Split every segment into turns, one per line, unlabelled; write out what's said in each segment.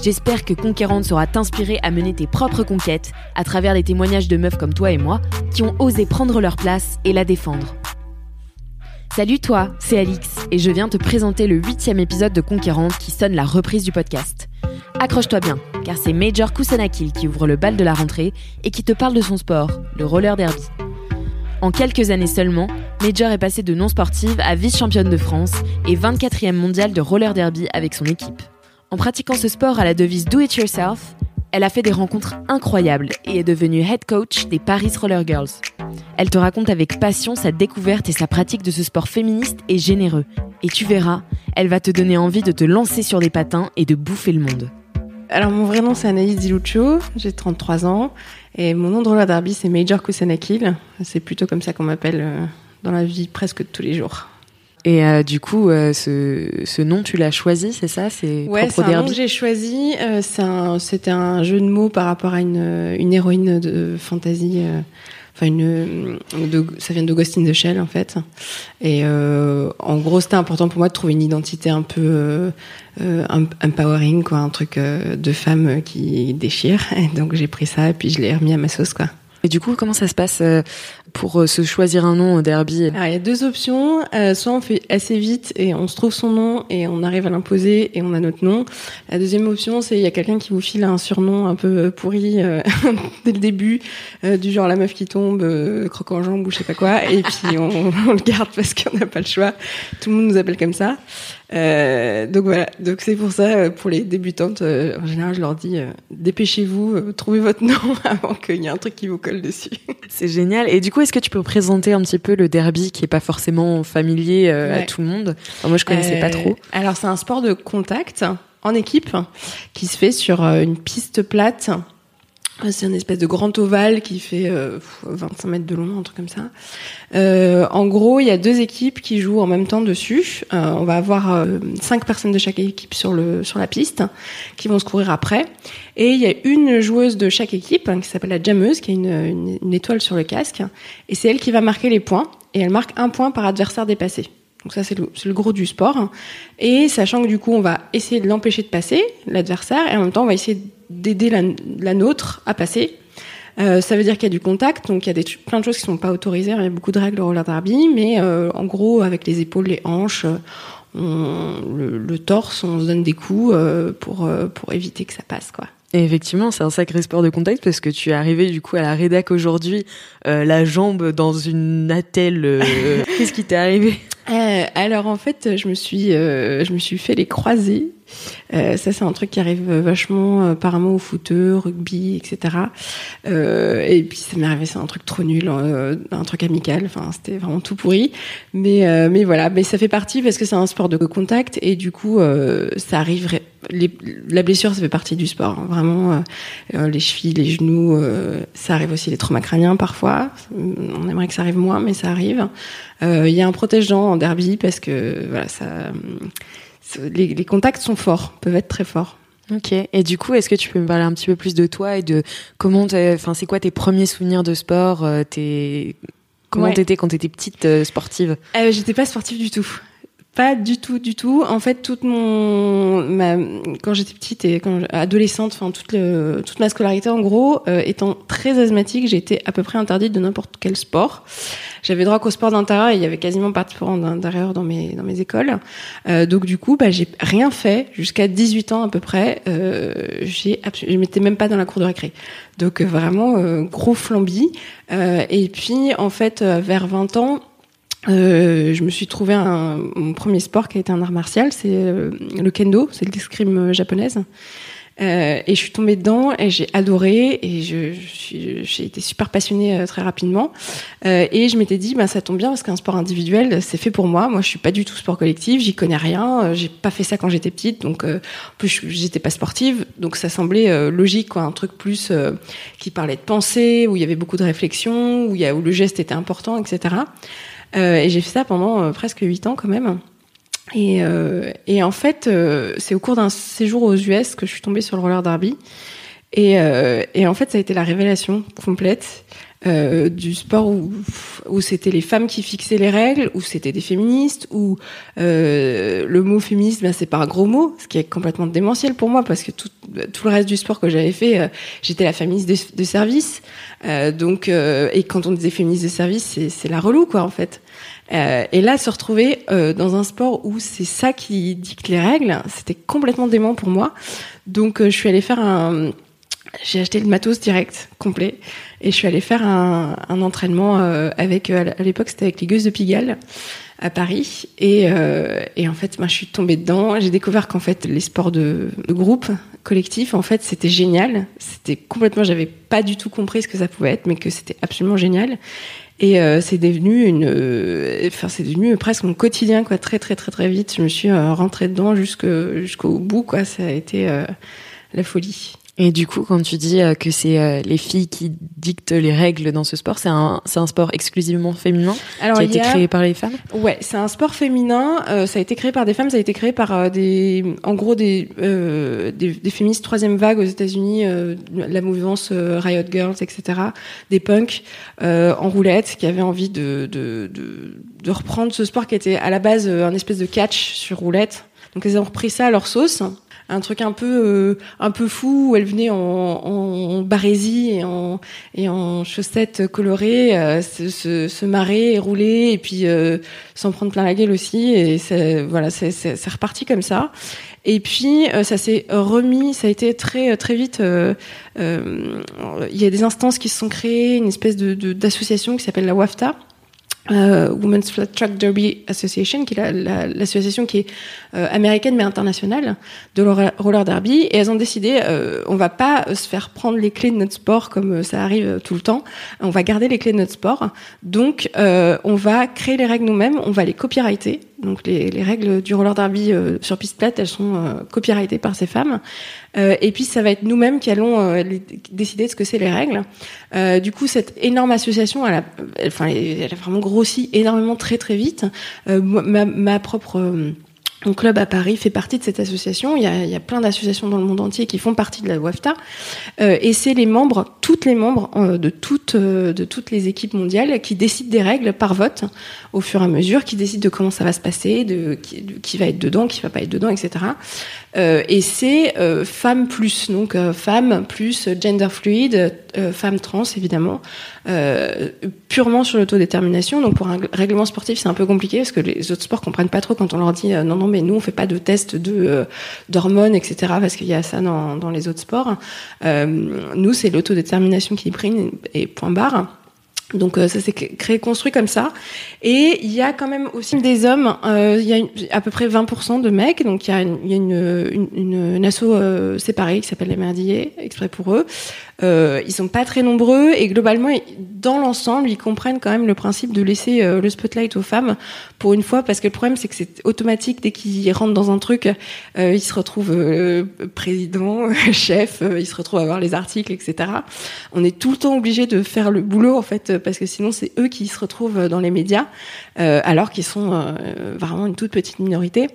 J'espère que Conquérante saura t'inspirer à mener tes propres conquêtes à travers les témoignages de meufs comme toi et moi qui ont osé prendre leur place et la défendre. Salut toi, c'est Alix et je viens te présenter le huitième épisode de Conquérante qui sonne la reprise du podcast. Accroche-toi bien, car c'est Major Kusanakil qui ouvre le bal de la rentrée et qui te parle de son sport, le roller derby. En quelques années seulement, Major est passée de non sportive à vice-championne de France et 24e mondiale de roller derby avec son équipe. En pratiquant ce sport à la devise Do It Yourself, elle a fait des rencontres incroyables et est devenue head coach des Paris Roller Girls. Elle te raconte avec passion sa découverte et sa pratique de ce sport féministe et généreux. Et tu verras, elle va te donner envie de te lancer sur des patins et de bouffer le monde.
Alors mon vrai nom c'est Anaïs Diluccio, j'ai 33 ans et mon nom de roller derby c'est Major Kusanakil. C'est plutôt comme ça qu'on m'appelle euh, dans la vie presque tous les jours.
Et euh, du coup, euh, ce, ce, nom, tu l'as choisi, c'est ça? C'est
ouais, c'est un nom que j'ai choisi. Euh, C'était un, un, jeu de mots par rapport à une, une héroïne de fantasy. Euh, enfin, une, de, ça vient d'Augustine de Shell en fait. Et en gros, c'était important pour moi de trouver une identité un peu empowering, quoi, un truc de femme qui déchire. Et donc j'ai pris ça et puis je l'ai remis à ma sauce, quoi.
Et du coup, comment ça se passe pour euh, se choisir un nom au derby
Alors, il y a deux options. Euh, soit on fait assez vite et on se trouve son nom et on arrive à l'imposer et on a notre nom. La deuxième option, c'est il y a quelqu'un qui vous file un surnom un peu pourri euh, dès le début, du genre la meuf qui tombe, croque en jambe ou je sais pas quoi, et puis on, on le garde parce qu'on n'a pas le choix. Tout le monde nous appelle comme ça. Euh, donc voilà, donc c'est pour ça, euh, pour les débutantes, euh, en général, je leur dis dépêchez-vous, trouvez votre nom avant qu'il y ait un truc qui vous colle dessus.
C'est génial. Et du coup, est-ce que tu peux présenter un petit peu le derby qui est pas forcément familier ouais. à tout le monde? Moi, je connaissais pas trop.
Alors, c'est un sport de contact en équipe qui se fait sur une piste plate c'est une espèce de grand ovale qui fait euh, 25 mètres de long, un truc comme ça. Euh, en gros, il y a deux équipes qui jouent en même temps dessus. Euh, on va avoir euh, cinq personnes de chaque équipe sur le sur la piste qui vont se courir après. Et il y a une joueuse de chaque équipe hein, qui s'appelle la jammeuse, qui a une, une étoile sur le casque. Et c'est elle qui va marquer les points. Et elle marque un point par adversaire dépassé. Donc ça, c'est le, le, gros du sport. Et sachant que du coup, on va essayer de l'empêcher de passer, l'adversaire, et en même temps, on va essayer d'aider la, la, nôtre à passer. Euh, ça veut dire qu'il y a du contact, donc il y a des, plein de choses qui sont pas autorisées. Il y a beaucoup de règles au roller derby, mais euh, en gros, avec les épaules, les hanches, on, le, le, torse, on se donne des coups euh, pour, pour éviter que ça passe, quoi.
Et effectivement, c'est un sacré sport de contact parce que tu es arrivé du coup à la rédac aujourd'hui, euh, la jambe dans une attelle. Euh, Qu'est-ce qui t'est arrivé?
Euh, Alors en fait, je me suis, je me suis fait les croisés. Ça, c'est un truc qui arrive vachement apparemment au foot, rugby, etc. et puis ça m'est arrivé, c'est un truc trop nul, un truc amical. Enfin, c'était vraiment tout pourri. Mais mais voilà, mais ça fait partie parce que c'est un sport de contact et du coup, ça arrive les, la blessure, ça fait partie du sport. Hein. Vraiment, euh, les chevilles, les genoux, euh, ça arrive aussi les traumas crâniens parfois. On aimerait que ça arrive moins, mais ça arrive. Il euh, y a un protège-dents en derby parce que voilà, ça, les, les, contacts sont forts, peuvent être très forts.
Ok. Et du coup, est-ce que tu peux me parler un petit peu plus de toi et de comment, enfin, c'est quoi tes premiers souvenirs de sport, tes Comment ouais. t'étais quand t'étais petite sportive?
Euh, J'étais pas sportive du tout Pas du tout, du tout. En fait, toute mon, ma, quand j'étais petite et adolescente, enfin toute le, toute ma scolarité en gros, euh, étant très asthmatique, j'ai été à peu près interdite de n'importe quel sport. J'avais droit qu'au sport d'intérieur et il y avait quasiment pas de sport d'intérieur dans mes dans mes écoles. Euh, donc du coup, bah j'ai rien fait jusqu'à 18 ans à peu près. Euh, j'ai, je m'étais même pas dans la cour de récré. Donc vraiment euh, gros flambi. Euh, et puis en fait, vers 20 ans euh, je me suis trouvé un, mon premier sport qui a été un art martial, c'est euh, le kendo, c'est l'escrime japonaise. Euh, et je suis tombée dedans et j'ai adoré et je, j'ai été super passionnée euh, très rapidement. Euh, et je m'étais dit, bah, ça tombe bien parce qu'un sport individuel, c'est fait pour moi. Moi, je suis pas du tout sport collectif, j'y connais rien. J'ai pas fait ça quand j'étais petite, donc en plus j'étais pas sportive, donc ça semblait logique, quoi, un truc plus qui parlait de pensée, où il y avait beaucoup de réflexion, où, y a, où le geste était important, etc. Euh, et j'ai fait ça pendant euh, presque huit ans quand même. Et, euh, en fait, c'est au cours d'un séjour aux US que je suis tombée sur le roller derby. Et, et en fait, ça a été la révélation complète. Euh, du sport où, où c'était les femmes qui fixaient les règles, où c'était des féministes, où euh, le mot féministe, ben, c'est pas un gros mot, ce qui est complètement démentiel pour moi, parce que tout, tout le reste du sport que j'avais fait, euh, j'étais la féministe de, de service. Euh, donc, et quand on disait féministe de service, c'est la relou, quoi, en fait. et là, se retrouver dans un sport où c'est ça qui dicte les règles, c'était complètement dément pour moi. Donc, je suis allée faire un j'ai acheté le matos direct, complet, et je suis allée faire un, un entraînement euh, avec, euh, à l'époque c'était avec les Gueuses de Pigalle à Paris, et, euh, et en fait, moi, je suis tombée dedans. J'ai découvert qu'en fait, les sports de, de, groupe, collectif, en fait, c'était génial. C'était complètement, j'avais pas du tout compris ce que ça pouvait être, mais que c'était absolument génial. Et euh, c'est devenu une, enfin c'est devenu presque mon quotidien quoi, très très très très vite. Je me suis rentrée dedans jusqu'au bout quoi. Ça a été la folie.
Et du coup, quand tu dis euh, que c'est euh, les filles qui dictent les règles dans ce sport, c'est un, c'est un sport exclusivement féminin Alors, qui a été créé par les femmes?
Ouais, c'est un sport féminin. Euh, ça a été créé par des femmes. Ça a été créé par des, en gros, des, des, des, féministes troisième vague aux États-Unis, la mouvance Riot Girls, etc. Des punks en roulette qui avaient envie de, de, de, de reprendre ce sport qui était à la base un espèce de catch sur roulette. Donc ils ont repris ça à leur sauce un truc un peu euh, un peu fou où elle venait en, en barésie et en et en chaussettes colorées euh, se, se, se, marrer et rouler et puis euh, s'en prendre plein la gueule aussi. Et voilà c'est c'est reparti comme ça. Et puis ça s'est remis ça a été très très vite il y a des instances qui se sont créées une espèce de d'association qui s'appelle la WAFTA euh, Women's Flat Track Derby Association, qui est l'association qui est euh, américaine mais internationale de roller derby, et elles ont décidé, euh, on va pas se faire prendre les clés de notre sport comme euh, ça arrive tout le temps, on va garder les clés de notre sport, donc on va créer les règles nous-mêmes, on va les copyrighter, donc les, les, règles du roller derby sur piste plate, elles sont copyrightées par ces femmes, et puis ça va être nous-mêmes qui allons décider de ce que c'est les règles. du coup, cette énorme association, elle a, a vraiment gros aussi énormément très très vite. Euh, ma, ma, propre euh, mon club à Paris fait partie de cette association. Il y a, plein d'associations dans le monde entier qui font partie de la WAFTA. Euh, et c'est les membres, toutes les membres euh, de, toutes, euh, de toutes les équipes mondiales qui décident des règles par vote au fur et à mesure, qui décident de comment ça va se passer, de qui, de, qui va être dedans, qui va pas être dedans, etc. Euh, et c'est euh, femmes plus, donc femmes plus gender fluid, femmes trans évidemment, purement sur l'autodétermination. Donc pour un règlement sportif, c'est un peu compliqué parce que les autres sports comprennent pas trop quand on leur dit non non mais nous on fait pas de tests de euh, d'hormones, etc. Parce qu'il y a ça dans, dans les autres sports. Euh, nous, c'est l'autodétermination qui prime et point barre. Donc euh, ça s'est créé, construit comme ça. Et il y a quand même aussi des hommes, euh, il y a à peu près 20% de mecs, donc il y a une, il y a une, une, une, asso euh, séparée qui s'appelle les Merdillers, exprès pour eux. Euh, ils sont pas très nombreux et globalement, dans l'ensemble, ils comprennent quand même le principe de laisser euh, le spotlight aux femmes pour une fois, parce que le problème c'est que c'est automatique dès qu'ils rentrent dans un truc, euh, ils se retrouvent euh, président, chef, ils se retrouvent à voir les articles, etc. On est tout le temps obligé de faire le boulot en fait, parce que sinon c'est eux qui se retrouvent dans les médias, alors qu'ils sont vraiment une toute petite minorité.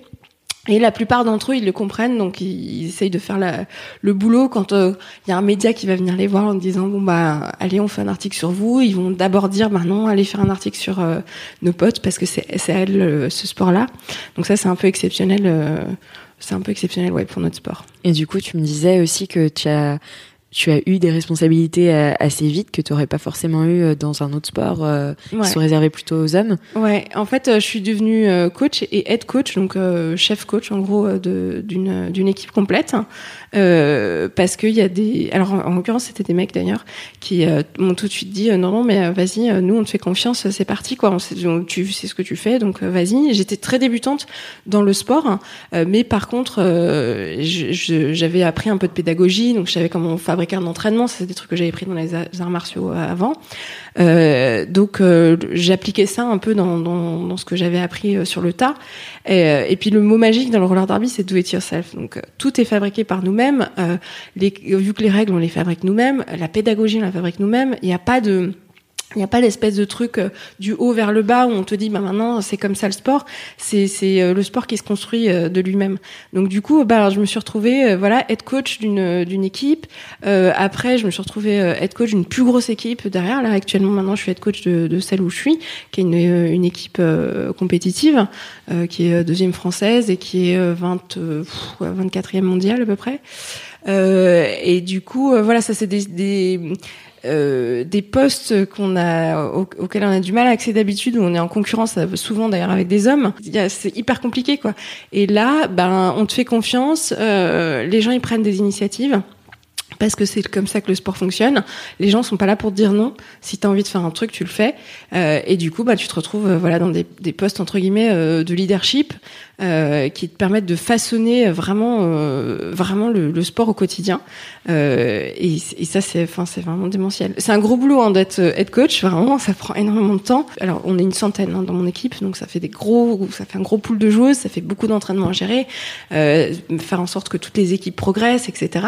Et la plupart d'entre eux, ils le comprennent, donc ils, essayent de faire la, le boulot. Quand il y a un média qui va venir les voir en disant bon bah allez, on fait un article sur vous, ils vont d'abord dire bah non, allez faire un article sur nos potes parce que c'est c'est elle ce sport-là. Donc ça c'est un peu exceptionnel c'est un peu exceptionnel ouais, pour notre sport.
Et du coup, tu me disais aussi que tu as tu as eu des responsabilités euh, assez vite que tu n'aurais pas forcément eu euh, dans un autre sport euh, qui sont réservés plutôt aux hommes.
Ouais, en fait, je suis devenue coach et head coach, donc chef coach en gros d'une d'une équipe complète. Euh, parce qu'il y a des. Alors en, l'occurrence, c'était des mecs d'ailleurs qui euh, m'ont tout de suite dit euh, non non mais vas-y, nous on te fait confiance, c'est parti quoi. On sait, tu sais ce que tu fais, donc vas-y. J'étais très débutante dans le sport, mais par contre, j'avais appris un peu de pédagogie, donc je savais comment fabriquer un entraînement. C'est des trucs que j'avais pris dans les arts martiaux avant. Euh, donc euh, j'appliquais ça un peu dans, dans, dans ce que j'avais appris euh, sur le tas. Et, et, puis le mot magique dans le roller derby, c'est do it yourself. Donc tout est fabriqué par nous-mêmes. vu que les règles on les fabrique nous-mêmes, la pédagogie on la fabrique nous-mêmes. Il n'y a pas de il n'y a pas l'espèce de truc euh, du haut vers le bas où on te dit bah maintenant c'est comme ça le sport. C'est c'est euh, le sport qui se construit euh, de lui-même. Donc du coup bah je me suis retrouvée voilà être coach d'une d'une équipe. après je me suis retrouvée être coach d'une plus grosse équipe derrière. Là actuellement maintenant je suis head coach de, de celle où je suis, qui est une une équipe compétitive, qui est deuxième française et qui est 20 24e mondiale à peu près. et du coup voilà ça c'est des, des euh, des postes qu'on a auxquels on a du mal à accéder d'habitude où on est en concurrence euh, souvent d'ailleurs avec des hommes c'est hyper compliqué quoi. Et là ben on te fait confiance euh, les gens ils prennent des initiatives parce que c'est comme ça que le sport fonctionne. Les gens sont pas là pour te dire non. Si tu as envie de faire un truc, tu le fais. Euh, et du coup, bah, tu te retrouves euh, voilà dans des, des postes entre guillemets euh, de leadership euh, qui te permettent de façonner vraiment euh, vraiment le, le, sport au quotidien. Et, et, ça, c'est enfin c'est vraiment démentiel. C'est un gros boulot hein, d'être head coach. Vraiment, ça prend énormément de temps. Alors, on est une centaine hein, dans mon équipe, donc ça fait des gros, ça fait un gros pool de joueuses, ça fait beaucoup d'entraînement à gérer, faire en sorte que toutes les équipes progressent, etc.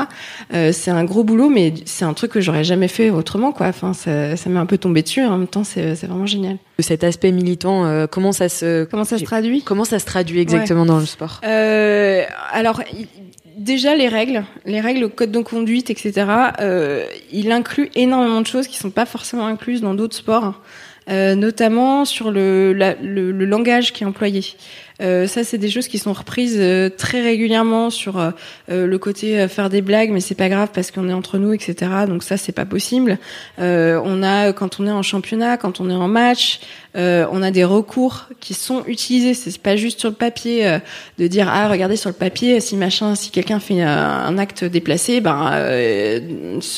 c'est un gros boulot, mais c'est un truc que j'aurais jamais fait autrement, quoi. Enfin, ça, ça m'est un peu tombé dessus. En même temps, c'est vraiment génial.
Cet aspect militant, euh, comment ça se
comment ça se traduit?
Comment ça se traduit exactement dans le sport?
Euh, Alors. Déjà les règles, les règles, le code de conduite, etc. Euh, il inclut énormément de choses qui sont pas forcément incluses dans d'autres sports. Euh, notamment sur le, le, le, langage qui est employé. Euh, ça, c'est des choses qui sont reprises euh, très régulièrement sur euh, le côté faire des blagues, mais c'est pas grave parce qu'on est entre nous, etc. Donc ça, c'est pas possible. on a quand on est en championnat, quand on est en match, on a des recours qui sont utilisés. C'est pas juste sur le papier de dire ah regardez sur le papier si machin, si quelqu'un fait un, acte déplacé, ben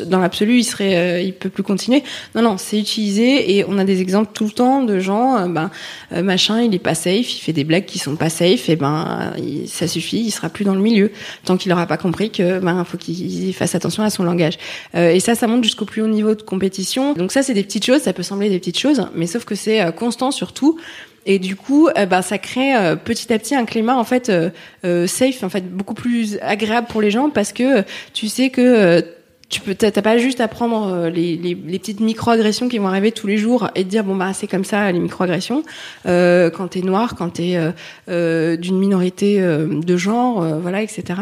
dans l'absolu il serait, il peut plus continuer. Non non, c'est utilisé et on a des exemples tout le temps de gens, ben machin il est pas safe, il fait des blagues qui sont pas safe, et ben ça suffit, il sera plus dans le milieu tant qu'il n'aura pas compris que ben faut qu'il fasse attention à son langage. Euh, et ça, ça monte jusqu'au plus haut niveau de compétition. Donc ça, c'est des petites choses, ça peut sembler des petites choses, mais sauf que c'est euh, constant surtout. Et du coup, euh, ben, ça crée petit à petit un climat en fait safe, en fait beaucoup plus agréable pour les gens parce que tu sais que tu peux t'as pas juste à prendre euh, les, les, les petites microagressions qui vont arriver tous les jours et te dire bon bah c'est comme ça les microagressions. Euh, quand t'es noir quand t'es euh, euh d'une minorité euh, de genre voilà etc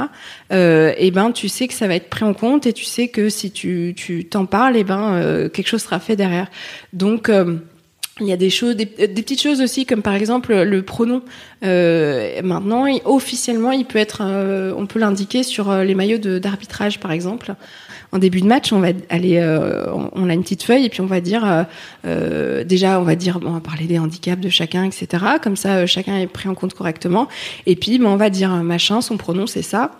et ben tu sais que ça va être pris en compte et tu sais que si tu tu t'en parles et ben quelque chose sera fait derrière. Donc il y a des choses, des, des, petites choses aussi, comme par exemple le pronom. Euh, maintenant, officiellement, il peut être, on peut l'indiquer sur les maillots d'arbitrage, par exemple en début de match, on va aller, euh, on, a une petite feuille et puis on va dire, euh, euh, déjà, on va dire, on va parler des handicaps de chacun, etc. Comme ça, chacun est pris en compte correctement. Et puis, ben, on va dire machin, son pronom c'est ça.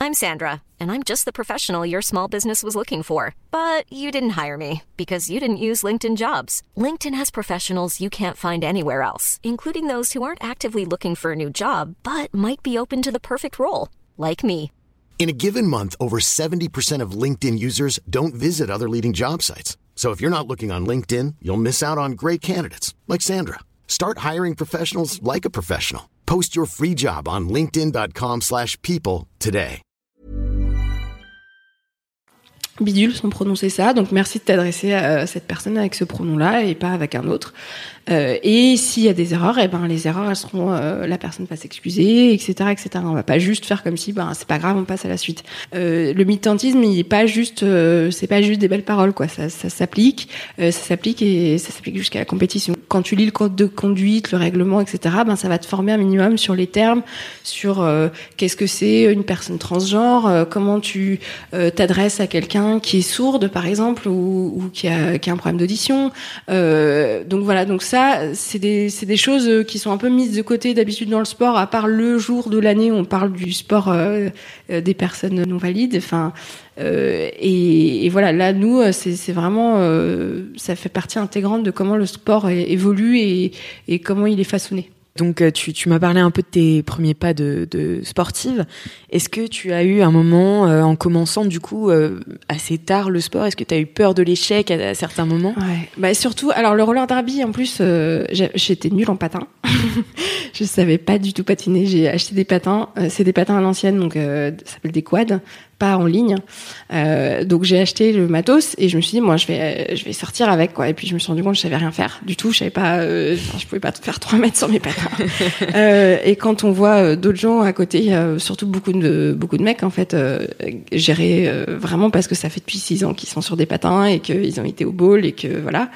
I'm Sandra, and I'm just the professional your small business was looking for, but you didn't hire me because you didn't use LinkedIn Jobs. LinkedIn has professionals you can't find anywhere else, including those who aren't actively looking for a new job but might be open to the perfect role, like me.
In a given month, over 70% of LinkedIn users don't visit other leading job sites. So if you're not looking on LinkedIn, you'll miss out on great candidates like Sandra. Start hiring professionals like a professional. Post your free job on linkedin.com/people today.
Bidule sont prononcés ça, donc merci de t'adresser à euh, cette personne avec ce pronom-là et pas avec un autre. Et s'il y a des erreurs, eh ben les erreurs elles seront la personne va s'excuser, etc., etc. On va pas juste faire comme si ben c'est pas grave, on passe à la suite. le militantisme, il est pas juste, c'est pas juste des belles paroles quoi. Ça, ça s'applique, ça s'applique et ça s'applique jusqu'à la compétition. Quand tu lis le code de conduite, le règlement, etc., ben ça va te former un minimum sur les termes, sur qu'est-ce que c'est une personne transgenre, comment tu t'adresses à quelqu'un qui est sourde, par exemple, ou, ou qui, a, qui, a, un problème d'audition. Euh, donc voilà, c'est des, choses qui sont un peu mises de côté d'habitude dans le sport, à part le jour de l'année où on parle du sport euh, euh des personnes non valides. Euh, et, voilà, là, nous, c'est vraiment, euh, ça fait partie intégrante de comment le sport évolue et comment il est façonné.
Donc euh, tu, tu m'as parlé un peu de tes premiers pas de, de sportive. Est-ce que tu as eu un moment euh, en commençant du coup euh, assez tard le sport? Est-ce que tu as eu peur de l'échec à, certains moments?
Ouais. Bah surtout, alors le roller derby en plus, j'étais nulle en patin. je savais pas du tout patiner. J'ai acheté des patins. c'est des patins à l'ancienne, donc ça s'appelle des quads pas en ligne. Euh, donc j'ai acheté le matos et je me suis dit moi je vais je vais sortir avec quoi. Et puis je me suis rendu compte que je savais rien faire du tout. Je savais pas, euh, je pouvais pas faire 3 mètres sur mes patins. euh, et quand on voit d'autres gens à côté, surtout beaucoup de beaucoup de mecs en fait gérer vraiment parce que ça fait depuis 6 ans qu'ils sont sur des patins et qu'ils ont été au bowl et que voilà.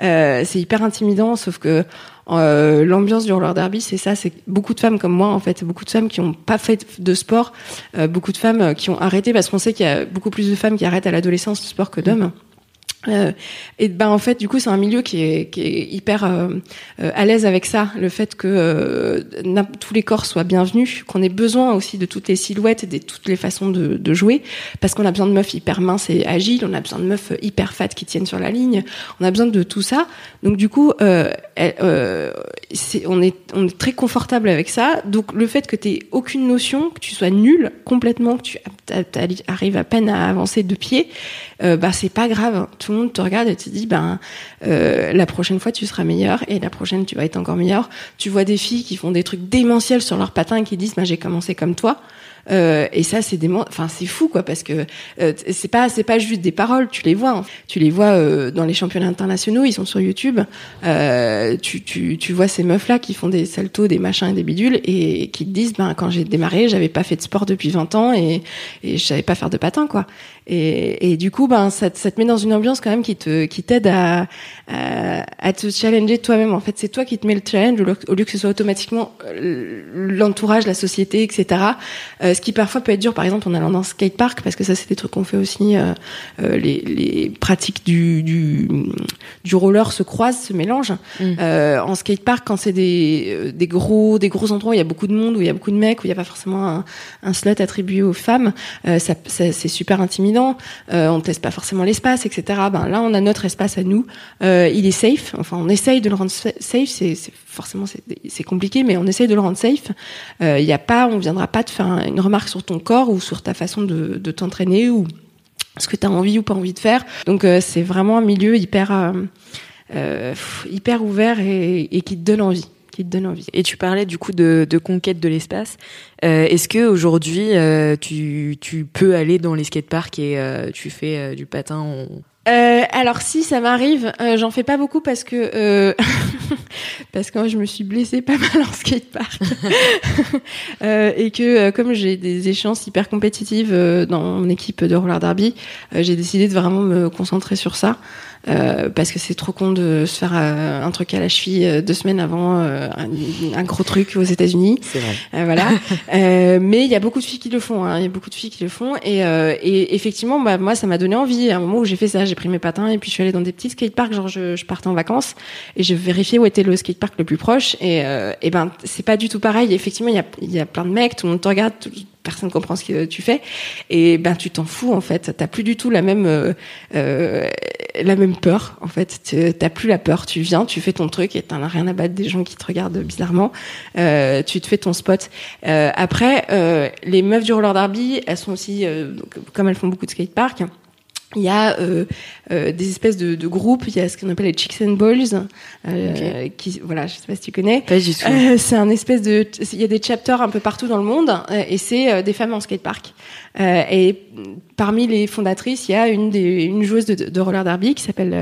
c'est hyper intimidant, sauf que euh, l'ambiance du roller derby, c'est ça, c'est beaucoup de femmes comme moi en fait, beaucoup de femmes qui n'ont pas fait de sport, euh, beaucoup de femmes euh, qui ont arrêté parce qu'on sait qu'il y a beaucoup plus de femmes qui arrêtent à l'adolescence le sport que d'hommes. Euh, et ben en fait du coup c'est un milieu qui est, hyper euh, euh à l'aise avec ça le fait que tous les corps soient bienvenus qu'on ait besoin aussi de toutes les silhouettes et de toutes les façons de, jouer parce qu'on a besoin de meufs hyper minces et agiles on a besoin de meufs hyper fat qui tiennent sur la ligne on a besoin de tout ça donc du coup on est on est très confortable avec ça donc le fait que tu aucune notion que tu sois nul complètement que tu arrives à peine à avancer de pied bah c'est pas grave. Tout le monde te regarde et te dit ben euh, la prochaine fois tu seras meilleur et la prochaine tu vas être encore meilleur. Tu vois des filles qui font des trucs démentiels sur leurs patins et qui disent ben j'ai commencé comme toi. Euh, et ça, c'est des, enfin, c'est fou, quoi, parce que euh, c'est pas, c'est pas juste des paroles. Tu les vois, hein. tu les vois euh, dans les championnats internationaux. Ils sont sur YouTube. Euh, tu, tu, tu vois ces meufs là qui font des saltos, des machins et des bidules, et qui te disent, ben, quand j'ai démarré, j'avais pas fait de sport depuis 20 ans et, et je savais pas faire de patin, quoi. Et, et du coup, ben, ça, ça, te met dans une ambiance quand même qui te, qui t'aide à, à, à, te challenger toi-même. En fait, c'est toi qui te mets le challenge au lieu que ce soit automatiquement l'entourage, la société, etc. Euh, ce qui parfois peut être dur, par exemple en allant dans un skatepark, parce que ça c'est des trucs qu'on fait aussi, euh, euh, les, les, pratiques du, du, du, roller se croisent, se mélangent. Mm. Euh, en skatepark, quand c'est des, des gros des gros endroits où il y a beaucoup de monde, où il y a beaucoup de mecs, où il n'y a pas forcément un, un, slot attribué aux femmes, ça, ça c'est super intimidant. On teste pas forcément l'espace, etc. Ben là, on a notre espace à nous. il est safe. Enfin, on essaye de le rendre safe. C'est forcément c'est compliqué, mais on essaye de le rendre safe. Il n'y a pas, on viendra pas te faire une remarque sur ton corps ou sur ta façon de, t'entraîner ou ce que tu as envie ou pas envie de faire. Donc euh, c'est vraiment un milieu hyper euh, euh, hyper ouvert et, et, qui te donne envie. Qui te donne envie.
Et tu parlais du coup de, de conquête de l'espace. Euh, Est-ce que aujourd'hui tu, tu peux aller dans les skateparks et tu fais du patin en,
euh, alors si ça m'arrive, euh, j'en fais pas beaucoup parce que euh, parce que je me suis blessée pas mal en skatepark euh, et que comme j'ai des échéances hyper compétitives dans mon équipe de roller derby, j'ai décidé de vraiment me concentrer sur ça. Euh, parce que c'est trop con de se faire euh, un truc à la cheville euh, deux semaines avant un, un, gros truc aux États-Unis.
C'est vrai.
voilà. mais il y a beaucoup de filles qui le font. Hein. Il y a beaucoup de filles qui le font. Et, et effectivement, bah, moi, ça m'a donné envie. À un moment où j'ai fait ça, j'ai pris mes patins et puis je suis allée dans des petits skateparks. Genre, je, je partais en vacances et je vérifiais où était le skatepark le plus proche. Et, et ben, c'est pas du tout pareil. Effectivement, il y a, y a plein de mecs, tout le monde te regarde, tout, personne comprend ce que tu fais. Et ben tu t'en fous en fait. T'as plus du tout la même euh, euh la même peur en fait. T'as plus la peur. Tu viens tu fais ton truc et t'en as rien à battre des gens qui te regardent bizarrement. Euh, tu te fais ton spot. Après les meufs du roller derby elles sont aussi comme elles font beaucoup de skatepark il y a euh, euh, des espèces de, de, groupes. Il y a ce qu'on appelle les Chicks and Balls, euh, qui, voilà, je sais pas si tu connais.
Pas du tout. Euh,
c'est un espèce de, il y a des chapters un peu partout dans le monde, euh, et c'est euh, des femmes en skatepark. Et parmi les fondatrices, il y a une des, une joueuse de, de roller derby qui s'appelle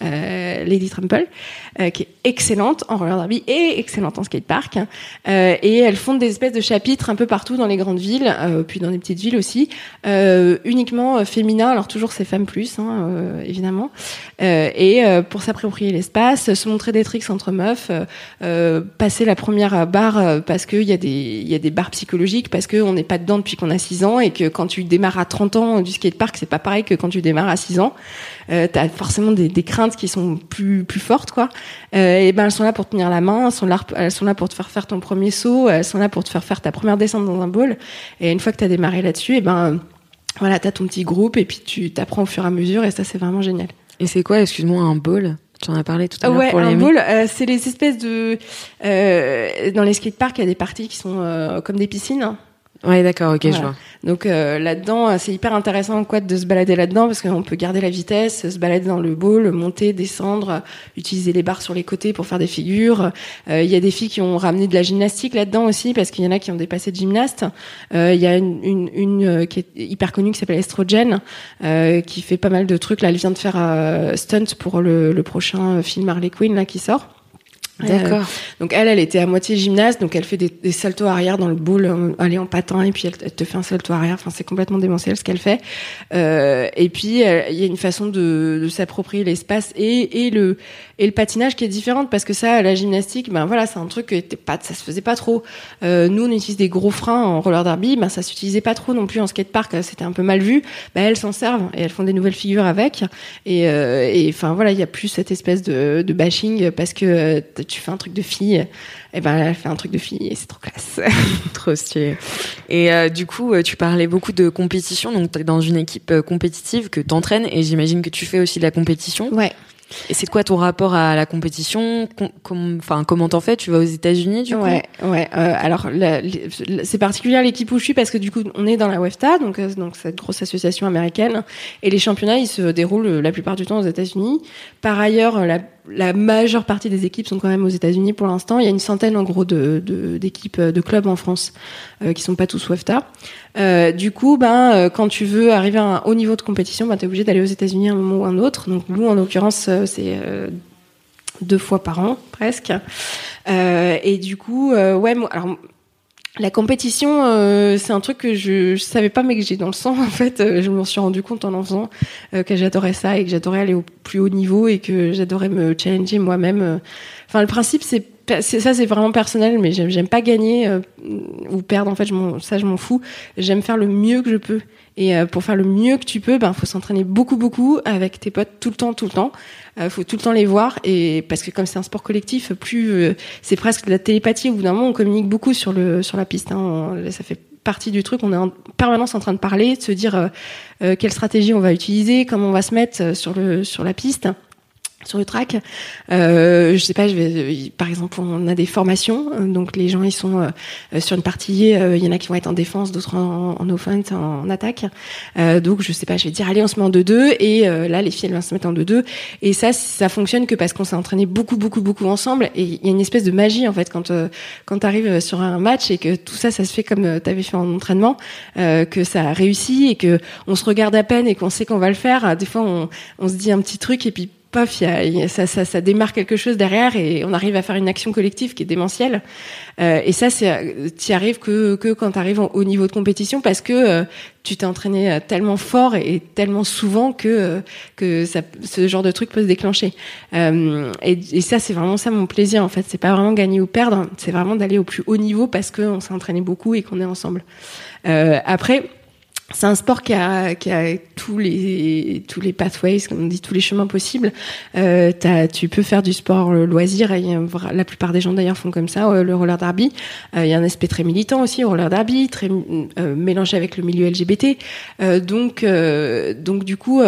Lady Trample, qui est excellente en roller derby et excellente en skatepark. et elles font des espèces de chapitres un peu partout dans les grandes villes, puis dans les petites villes aussi, uniquement féminins. Alors toujours c'est femmes plus, hein, évidemment. et pour s'approprier l'espace, se montrer des tricks entre meufs, passer la première barre parce qu'il y a des y a des barres psychologiques parce qu'on n'est pas dedans depuis qu'on a 6 ans que quand tu démarres à 30 ans du skatepark, c'est pas pareil que quand tu démarres à 6 ans. Euh, tu as forcément des, des, craintes qui sont plus plus fortes quoi. Euh, et ben elles sont là pour tenir la main, elles sont là elles sont là pour te faire faire ton premier saut, elles sont là pour te faire faire ta première descente dans un bowl. Et une fois que tu as démarré là-dessus, et ben voilà, tu as ton petit groupe et puis tu t'apprends au fur et à mesure et ça c'est vraiment génial.
Et c'est quoi, excuse-moi, un bowl? Tu en as parlé tout à l'heure.
Ouais,
pour
un
les
bowl, euh, c'est les espèces de. Euh, dans les skateparks, il y a des parties qui sont euh, comme des piscines.
Ouais, d'accord, ok,
Voilà.
je vois.
Donc euh, là-dedans, euh, c'est hyper intéressant quoi de se balader là-dedans parce qu'on peut garder la vitesse, se balader dans le bowl, monter, descendre, utiliser les barres sur les côtés pour faire des figures. Euh, Il y a des filles qui ont ramené de la gymnastique là-dedans aussi parce qu'il y en a qui ont des passés de gymnaste. Euh, Il y a une, une, une euh, qui est hyper connue qui s'appelle Estrogen euh, qui fait pas mal de trucs. Là, elle vient de faire euh, stunt pour le, le prochain film Harley Quinn là qui sort.
D'accord.
Donc elle, elle était à moitié gymnaste, donc elle fait des, des saltos arrière dans le bowl, euh, elle est en patin et puis elle, elle te fait un salto arrière. Enfin, c'est complètement démentiel ce qu'elle fait. Euh, et puis euh, il y a une façon de, de s'approprier l'espace et, et le et le patinage qui est différente parce que ça, la gymnastique, ben voilà, c'est un truc que était pas, ça se faisait pas trop. Euh, nous, on utilise des gros freins en roller derby, ben ça s'utilisait pas trop non plus en skatepark, c'était un peu mal vu. Ben elles s'en servent et elles font des nouvelles figures avec. Et euh, enfin voilà, il y a plus cette espèce de, de bashing parce que euh, tu fais un truc de fille, et ben elle fait un truc de fille et c'est trop classe.
Trop stylé. Et euh, du coup, euh, tu parlais beaucoup de compétition, donc tu es dans une équipe compétitive que t'entraînes et j'imagine que tu fais aussi de la compétition.
ouais.
Et c'est quoi ton rapport à la compétition? Com- comment t'en fais? Tu vas aux États-Unis du coup?
Ouais, euh, alors, c'est particulier l'équipe où je suis parce que du coup, on est dans la WEFTA, donc euh, donc cette grosse association américaine, et les championnats ils se déroulent euh, la plupart du temps aux États-Unis. Par ailleurs, euh, la, majeure partie des équipes sont quand même aux États-Unis pour l'instant. Il y a une centaine en gros d'équipes de, clubs en France euh, qui sont pas tous WEFTA. Euh, du coup, ben euh, quand tu veux arriver à un haut niveau de compétition, ben t'es obligé d'aller aux États-Unis à un moment ou à un autre. Donc nous, en l'occurrence, euh, c'est deux fois par an presque. Et du coup, ouais, alors la compétition, c'est un truc que je, je savais pas, mais que j'ai dans le sang. En fait, je m'en suis rendu compte en en que j'adorais ça et que j'adorais aller au plus haut niveau et que j'adorais me challenger moi-même. Enfin, le principe, c'est- ça, c'est vraiment personnel, mais j'aime pas gagner euh, ou perdre. En fait, je ça, je m'en fous. J'aime faire le mieux que je peux. Et euh, pour faire le mieux que tu peux, ben, faut s'entraîner beaucoup, beaucoup avec tes potes tout le temps, tout le temps. Euh, faut tout le temps les voir et parce que comme c'est un sport collectif, plus euh, c'est presque de la télépathie. Au bout d'un moment, on communique beaucoup sur le sur la piste. Hein. Ça fait partie du truc. On est en permanence en train de parler, de se dire euh, euh, quelle stratégie on va utiliser, comment on va se mettre sur le sur la piste sur le track. Euh, je sais pas, je vais, euh, par exemple, on a des formations, euh, donc les gens ils sont euh, euh, sur une partie, il y en a qui vont être en défense, d'autres en, en offense, en, attaque. Donc je sais pas, je vais dire allez, on se met en 2-2 et euh, là les filles elles vont se mettre en 2-2 et ça ça fonctionne que parce qu'on s'est entraîné beaucoup beaucoup beaucoup ensemble et il y a une espèce de magie en fait quand quand tu arrives sur un match et que tout ça ça se fait comme tu avais fait en entraînement, que ça a réussi et que on se regarde à peine et qu'on sait qu'on va le faire. Des fois on, on se dit un petit truc et puis il y a- y a- ça, ça, ça démarre quelque chose derrière et on arrive à faire une action collective qui est démentielle. Euh, et ça, t'y arrives que, que quand tu arrives au niveau de compétition parce que euh, tu t'es entraîné euh, tellement fort et tellement souvent que euh, que ça, ce genre de truc peut se déclencher. Euh, et, et ça, c'est vraiment ça mon plaisir en fait. C'est pas vraiment gagner ou perdre, c'est vraiment d'aller au plus haut niveau parce qu'on s'est entraîné beaucoup et qu'on est ensemble. Après. C'est un sport qui a, qui a tous les tous les pathways, comme on dit, tous les chemins possibles. Euh, t'as- tu peux faire du sport le loisir. A vra- la plupart des gens d'ailleurs font comme ça. euh, le roller derby. Euh, Il y a un aspect très militant aussi au roller derby, très euh, mélangé avec le milieu LGBT. Euh, donc euh, donc du coup,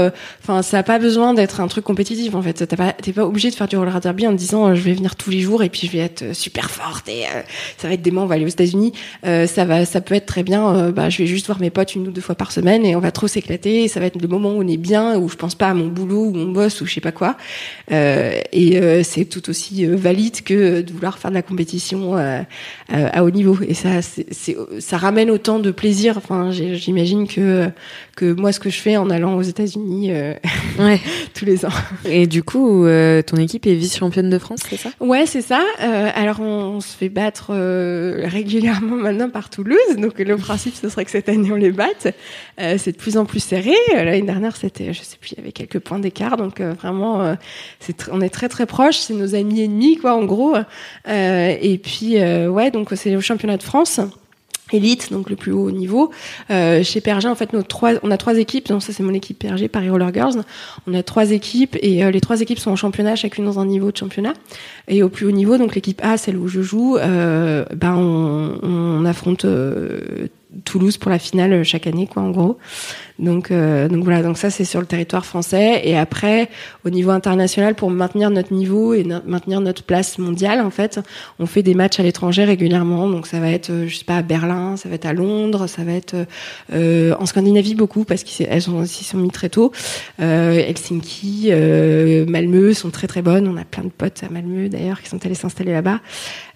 enfin ça a pas besoin d'être un truc compétitif en fait. T'as pas t'es pas obligé de faire du roller derby en te disant euh, je vais venir tous les jours et puis je vais être euh, super forte et euh, ça va être dément. On va aller aux États-Unis. Euh, ça va ça peut être très bien. euh, bah je vais juste voir mes potes une ou deux fois fois par semaine et on va trop s'éclater. Ça va être le moment où on est bien, où je pense pas à mon boulot, où on bosse, ou je sais pas quoi. et c'est tout aussi valide que de vouloir faire de la compétition à haut niveau. Et ça, c'est, ça ramène autant de plaisir. Enfin, j'imagine que que moi, ce que je fais en allant aux États-Unis ouais. tous les ans.
Et du coup, ton équipe est vice-championne de France, c'est ça?
Ouais, c'est ça. alors, on, se fait battre régulièrement maintenant par Toulouse. Donc le principe, ce serait que cette année on les batte. Euh, c'est de plus en plus serré. Euh, l'année dernière, c'était, je sais plus, il y avait quelques points d'écart. Donc euh, vraiment, on est très très proches. C'est nos amis ennemis, quoi, en gros. et puis ouais, donc c'est au championnat de France élite, donc le plus haut niveau. Chez Perger, en fait, nos trois, on a trois équipes. Donc ça, c'est mon équipe Perger, Paris Roller Girls. On a trois équipes et les trois équipes sont en championnat, chacune dans un niveau de championnat. Et au plus haut niveau, donc l'équipe A, celle où je joue, ben on, on affronte Toulouse pour la finale chaque année, quoi, en gros. Donc, euh, donc voilà, donc ça c'est sur le territoire français. Et après, au niveau international, pour maintenir notre niveau et maintenir notre place mondiale, en fait, on fait des matchs à l'étranger régulièrement. Donc ça va être, euh, je sais pas, à Berlin, ça va être à Londres, ça va être euh, en Scandinavie beaucoup parce qu'elles aussi sont mis très tôt. Euh, Helsinki, euh, Malmö sont très très bonnes. On a plein de potes à Malmö d'ailleurs qui sont allés s'installer là-bas.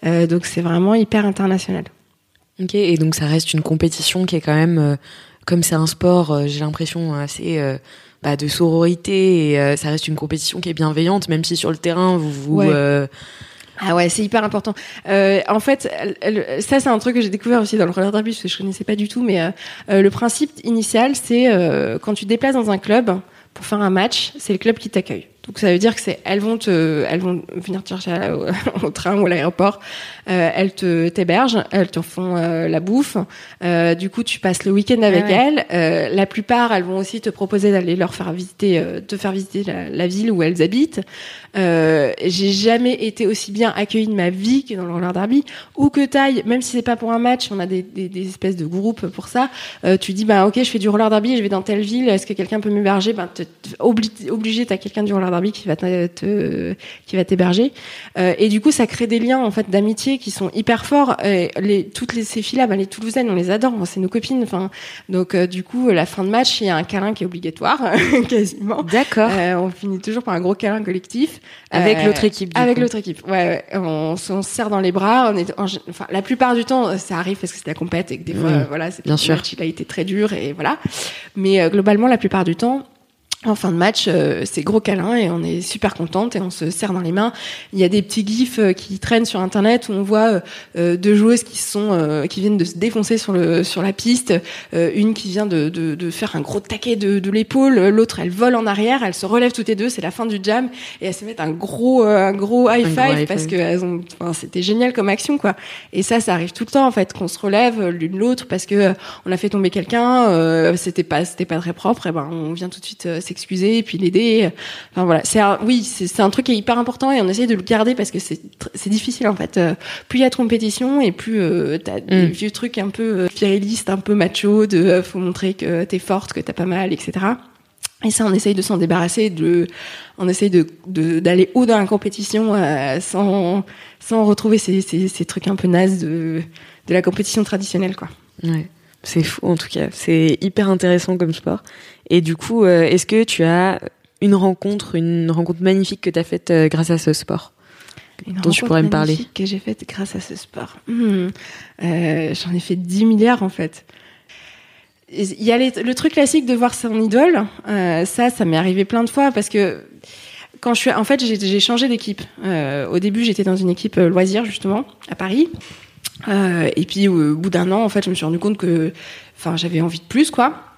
Euh, donc c'est vraiment hyper international.
Ok, et donc ça reste une compétition qui est quand même, euh, comme c'est un sport, euh, j'ai l'impression assez euh, bah, de sororité, et ça reste une compétition qui est bienveillante, même si sur le terrain vous vous
ah ouais, c'est hyper important. Euh, en fait, ça c'est un truc que j'ai découvert aussi dans le roller derby parce que je connaissais pas du tout. Mais le principe initial, c'est quand tu te déplaces dans un club pour faire un match, c'est le club qui t'accueille. Donc ça veut dire que c'est elles vont te elles vont venir te chercher au, train ou à l'aéroport, euh, elles te t'hébergent, elles te font euh, la bouffe. Euh, du coup, tu passes le week-end avec elles. La plupart, elles vont aussi te proposer d'aller leur faire visiter, te faire visiter la, la, ville où elles habitent. J'ai jamais été aussi bien accueillie de ma vie que dans le roller derby. Où que taille, même si c'est pas pour un match, on a des, des, des espèces de groupes pour ça. tu dis bah ok, je fais du roller derby, je vais dans telle ville. Est-ce que quelqu'un peut m'héberger? Ben obligé, t'as quelqu'un du roller derby qui va te, qui va t'héberger. Euh, et du coup, ça crée des liens en fait d'amitié qui sont hyper forts. Et les, toutes les, ces filles-là, ben, les Toulousaines, on les adore. c'est nos copines. Enfin, donc euh, du coup, la fin de match, il y a un câlin qui est obligatoire, quasiment.
D'accord.
Euh, on finit toujours par un gros câlin collectif
avec l'autre équipe.
avec l'autre équipe. Ouais, on, on, se serre dans les bras. On est, enfin, la plupart du temps, ça arrive parce que c'est la compète et que des fois, voilà, c'est
bien sûr.
Match, il a été très dur et voilà. Mais globalement, la plupart du temps en fin de match, euh, c'est gros câlin et on est super contente et on se serre dans les mains. Il y a des petits gifs euh, qui traînent sur internet où on voit euh, deux joueuses qui sont qui viennent de se défoncer sur le sur la piste, une qui vient de, de, de, faire un gros taquet de, de l'épaule, l'autre elle vole en arrière, elles se relèvent toutes les deux, c'est la fin du jam et elles se mettent un gros un gros high five parce que elles ont enfin, c'était génial comme action quoi. Et ça ça arrive tout le temps en fait qu'on se relève l'une l'autre parce que on a fait tomber quelqu'un, c'était pas c'était pas très propre et ben on vient tout de suite s'excuser et puis l'aider. Enfin voilà, c'est oui, c'est un truc qui est hyper important et on essaye de le garder parce que c'est c'est difficile en fait. Euh, plus il y a de compétition et plus euh, t'as des mm. vieux trucs un peu euh, un peu macho, de euh, faut montrer que t'es forte, que t'as pas mal, etc. Et ça, on essaye de s'en débarrasser, de, on essaye de d'aller haut dans la compétition sans sans retrouver ces, ces, ces trucs un peu nazes de de la compétition traditionnelle, quoi.
Ouais. C'est fou en tout cas. C'est hyper intéressant comme sport. Et du coup, euh, est-ce que tu as une rencontre, une rencontre magnifique que tu as faite euh, grâce à ce sport
une dont tu pourrais me parler que j'ai faite grâce à ce sport. Hmm. Euh, J'en ai fait 10 milliards en fait. Il y a le truc classique de voir son idole. Euh, ça, ça m'est arrivé plein de fois parce que quand je suis, en fait, j'ai changé d'équipe. Euh, au début, j'étais dans une équipe loisir justement à Paris. Et puis au bout d'un an, en fait, je me suis rendu compte que, enfin, j'avais envie de plus, quoi.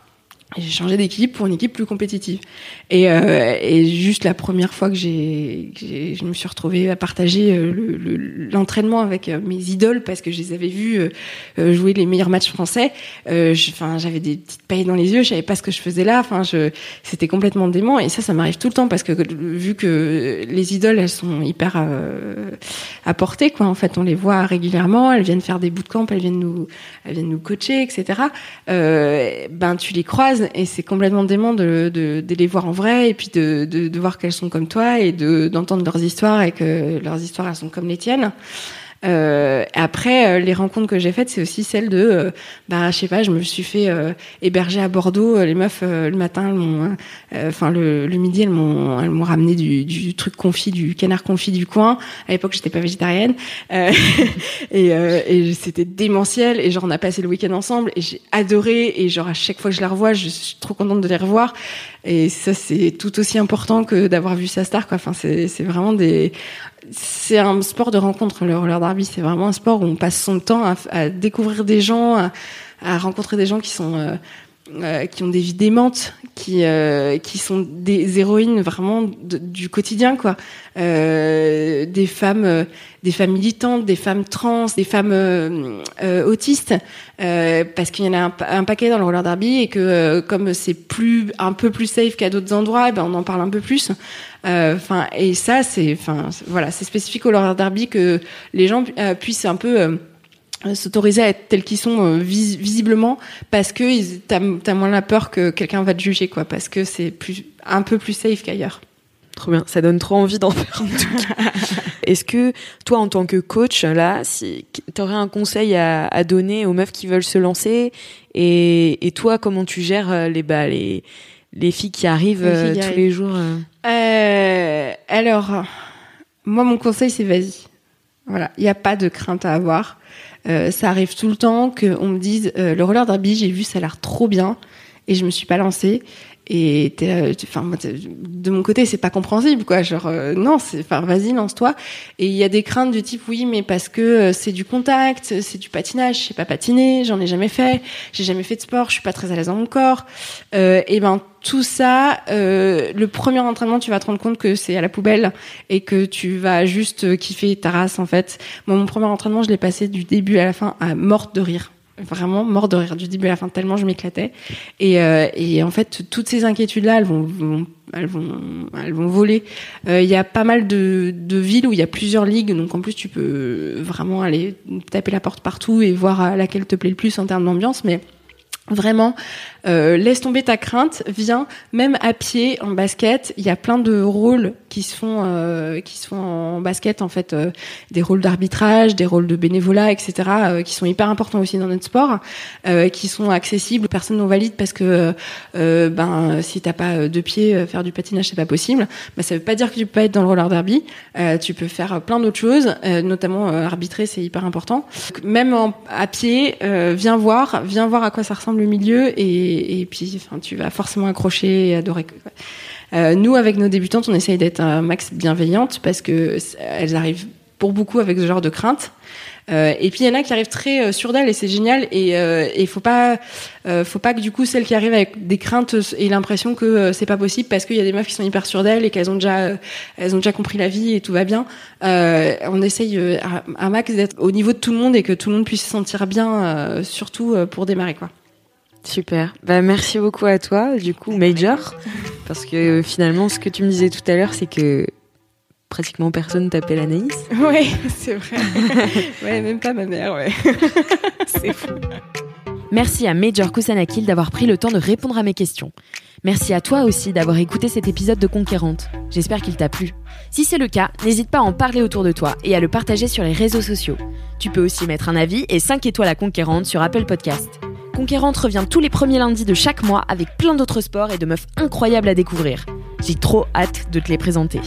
J'ai changé d'équipe pour une équipe plus compétitive. Et, euh, et juste la première fois que j'ai, je me suis retrouvée à partager euh, l'entraînement avec euh, mes idoles parce que je les avais vus euh, jouer les meilleurs matchs français. Enfin, j'avais des petites pailles dans les yeux, je savais pas ce que je faisais là. Enfin, c'était complètement dément. Et ça, ça m'arrive tout le temps parce que vu que les idoles, elles sont hyper à portée, quoi. En fait, on les voit régulièrement. Elles viennent faire des bootcamps, elles viennent nous, elles viennent nous coacher, etc. ben, tu les croises et c'est complètement dément de, de, les voir en vrai et puis de, de, voir qu'elles sont comme toi et de d'entendre leurs histoires et que leurs histoires elles sont comme les tiennes. Euh, après, les rencontres que j'ai faites, c'est aussi celle de, bah, je sais pas, je me suis fait héberger à Bordeaux. Les meufs, le matin, enfin le, le, midi, elles m'ont, elles m'ont ramené du, du, truc confit, du canard confit du coin. À l'époque, j'étais pas végétarienne, et, et c'était démentiel. Et genre, on a passé le week-end ensemble, et j'ai adoré. Et genre, à chaque fois que je la revois, je suis trop contente de les revoir. Et ça, c'est tout aussi important que d'avoir vu sa star. Quoi. Enfin, c'est, c'est vraiment des. C'est un sport de rencontre, le roller derby. C'est vraiment un sport où on passe son temps à, découvrir des gens, à, à, rencontrer des gens qui sont. Euh, euh, qui ont des vies démentes, qui euh, qui sont des héroïnes vraiment du quotidien quoi, euh, des femmes euh, des femmes militantes, des femmes trans, des femmes autistes, parce qu'il y en a un, paquet dans le roller derby et que comme c'est plus un peu plus safe qu'à d'autres endroits, eh ben on en parle un peu plus. Enfin et ça c'est enfin voilà c'est spécifique au roller derby que les gens puissent un peu euh, s'autoriser à être tels qu'ils sont euh, visiblement parce que t'as as moins la peur que quelqu'un va te juger quoi parce que c'est plus un peu plus safe qu'ailleurs.
Trop bien, ça donne trop envie d'en faire en tout cas. Est-ce que toi en tant que coach là, si tu aurais un conseil à, à, donner aux meufs qui veulent se lancer? Et, et toi comment tu gères euh, les bah, les les filles qui arrivent tous les jours
euh, Alors moi mon conseil c'est vas-y. Voilà, il n'y a pas de crainte à avoir. Euh, ça arrive tout le temps qu'on me dise euh, le roller derby, j'ai vu, ça a l'air trop bien, et je me suis pas lancée. Et euh, de mon côté, c'est pas compréhensible, quoi. Genre, non, c'est, enfin, vas-y, lance-toi. Et il y a des craintes du type, oui, mais parce que c'est du contact, c'est du patinage, je sais pas patiner, j'en ai jamais fait, j'ai jamais fait de sport, je suis pas très à l'aise dans mon corps. et ben, tout ça, euh, le premier entraînement, tu vas te rendre compte que c'est à la poubelle et que tu vas juste kiffer ta race en fait. Moi, mon premier entraînement, je l'ai passé du début à la fin à morte de rire. Vraiment mort de rire du début à la fin tellement je m'éclatais. Et, euh, et en fait toutes ces inquiétudes là elles vont, elles vont elles vont voler. Euh, il y a pas mal de, de villes où il y a plusieurs ligues donc en plus tu peux vraiment aller taper la porte partout et voir à laquelle te plaît le plus en termes d'ambiance. Mais Vraiment, euh, laisse tomber ta crainte, viens même à pied en basket. Il y a plein de rôles qui se font, euh, qui se font en basket en fait, euh, des rôles d'arbitrage, des rôles de bénévolat, etc., euh, qui sont hyper importants aussi dans notre sport, euh, qui sont accessibles aux personnes non valides parce que ben si t'as pas deux pieds, faire du patinage c'est pas possible. Ben, ça veut pas dire que tu peux pas être dans le roller derby. tu peux faire plein d'autres choses, notamment arbitrer c'est hyper important. Même en, à pied, viens voir, viens voir à quoi ça ressemble le milieu et, et puis enfin tu vas forcément accrocher et adorer. Euh, nous avec nos débutantes, on essaye d'être un max bienveillante parce que elles arrivent pour beaucoup avec ce genre de crainte. Euh, et puis il y en a qui arrivent très euh, d'elles et c'est génial. Et euh, il faut pas, euh, faut pas que du coup celles qui arrivent avec des craintes aient l'impression que c'est pas possible parce qu'il y a des meufs qui sont hyper sûres d'elles et qu'elles ont déjà, elles ont déjà compris la vie et tout va bien. on essaye un max d'être au niveau de tout le monde et que tout le monde puisse se sentir bien, surtout pour démarrer quoi.
Super. Bah, merci beaucoup à toi, du coup, Major. Parce que finalement, ce que tu me disais tout à l'heure, c'est que pratiquement personne t'appelle Anaïs.
Oui, c'est vrai. ouais, même pas ma mère, ouais. c'est fou.
Merci à Major Kusanakil d'avoir pris le temps de répondre à mes questions. Merci à toi aussi d'avoir écouté cet épisode de Conquérante. J'espère qu'il t'a plu. Si c'est le cas, n'hésite pas à en parler autour de toi et à le partager sur les réseaux sociaux. Tu peux aussi mettre un avis et 5 étoiles à Conquérante sur Apple Podcast. Conquérante revient tous les premiers lundis de chaque mois avec plein d'autres sports et de meufs incroyables à découvrir. J'ai trop hâte de te les présenter.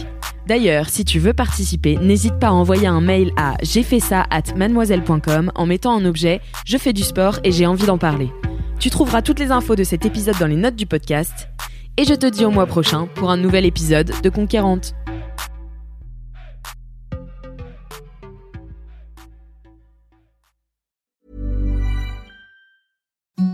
D'ailleurs, si tu veux participer, n'hésite pas à envoyer un mail à j'ai fait ça at mademoiselle.com en mettant en objet Je fais du sport et j'ai envie d'en parler. Tu trouveras toutes les infos de cet épisode dans les notes du podcast. Et je te dis au mois prochain pour un nouvel épisode de Conquérante.